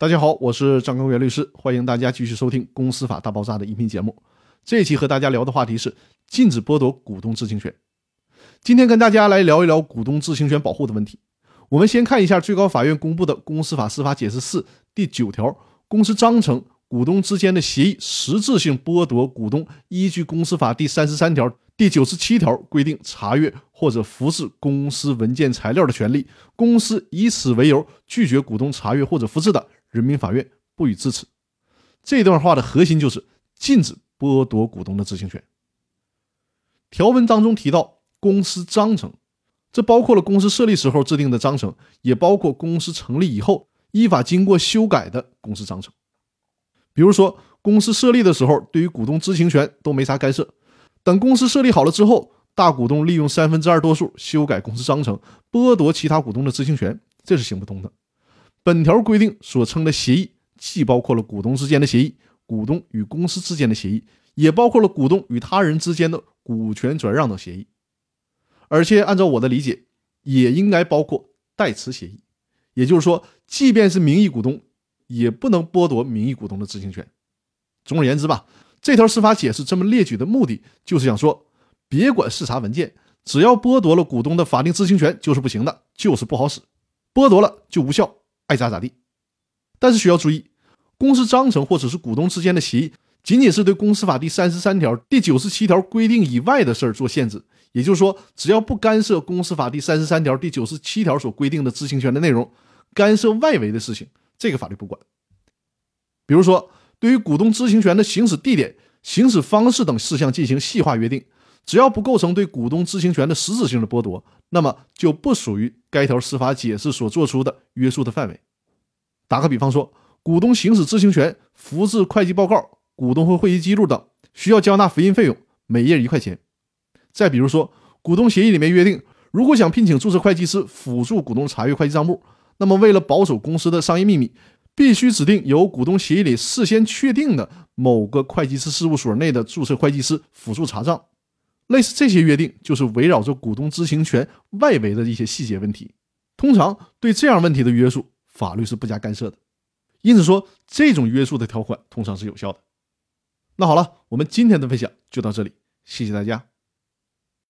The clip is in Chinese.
大家好，我是张根元律师，欢迎大家继续收听《公司法大爆炸》的音频节目。这一期和大家聊的话题是禁止剥夺股东知情权。今天跟大家来聊一聊股东知情权保护的问题。我们先看一下最高法院公布的《公司法司法解释四》第九条：公司章程、股东之间的协议实质性剥夺股东依据《公司法》第三十三条、第九十七条规定查阅或者复制公司文件材料的权利。公司以此为由拒绝股东查阅或者复制的。人民法院不予支持。这段话的核心就是禁止剥夺股东的知情权。条文当中提到公司章程，这包括了公司设立时候制定的章程，也包括公司成立以后依法经过修改的公司章程。比如说，公司设立的时候对于股东知情权都没啥干涉，等公司设立好了之后，大股东利用三分之二多数修改公司章程，剥夺其他股东的知情权，这是行不通的。本条规定所称的协议，既包括了股东之间的协议、股东与公司之间的协议，也包括了股东与他人之间的股权转让等协议。而且，按照我的理解，也应该包括代持协议。也就是说，即便是名义股东，也不能剥夺名义股东的知情权。总而言之吧，这条司法解释这么列举的目的，就是想说，别管是啥文件，只要剥夺了股东的法定知情权，就是不行的，就是不好使，剥夺了就无效。爱咋咋地，但是需要注意，公司章程或者是股东之间的协议，仅仅是对公司法第三十三条、第九十七条规定以外的事儿做限制。也就是说，只要不干涉公司法第三十三条、第九十七条所规定的知情权的内容，干涉外围的事情，这个法律不管。比如说，对于股东知情权的行使地点、行使方式等事项进行细化约定，只要不构成对股东知情权的实质性的剥夺。那么就不属于该条司法解释所做出的约束的范围。打个比方说，股东行使知情权、复制会计报告、股东会会议记录等，需要交纳复印费用，每页一块钱。再比如说，股东协议里面约定，如果想聘请注册会计师辅助股东查阅会计账目，那么为了保守公司的商业秘密，必须指定由股东协议里事先确定的某个会计师事务所内的注册会计师辅助查账。类似这些约定，就是围绕着股东知情权外围的一些细节问题。通常对这样问题的约束，法律是不加干涉的。因此说，这种约束的条款通常是有效的。那好了，我们今天的分享就到这里，谢谢大家。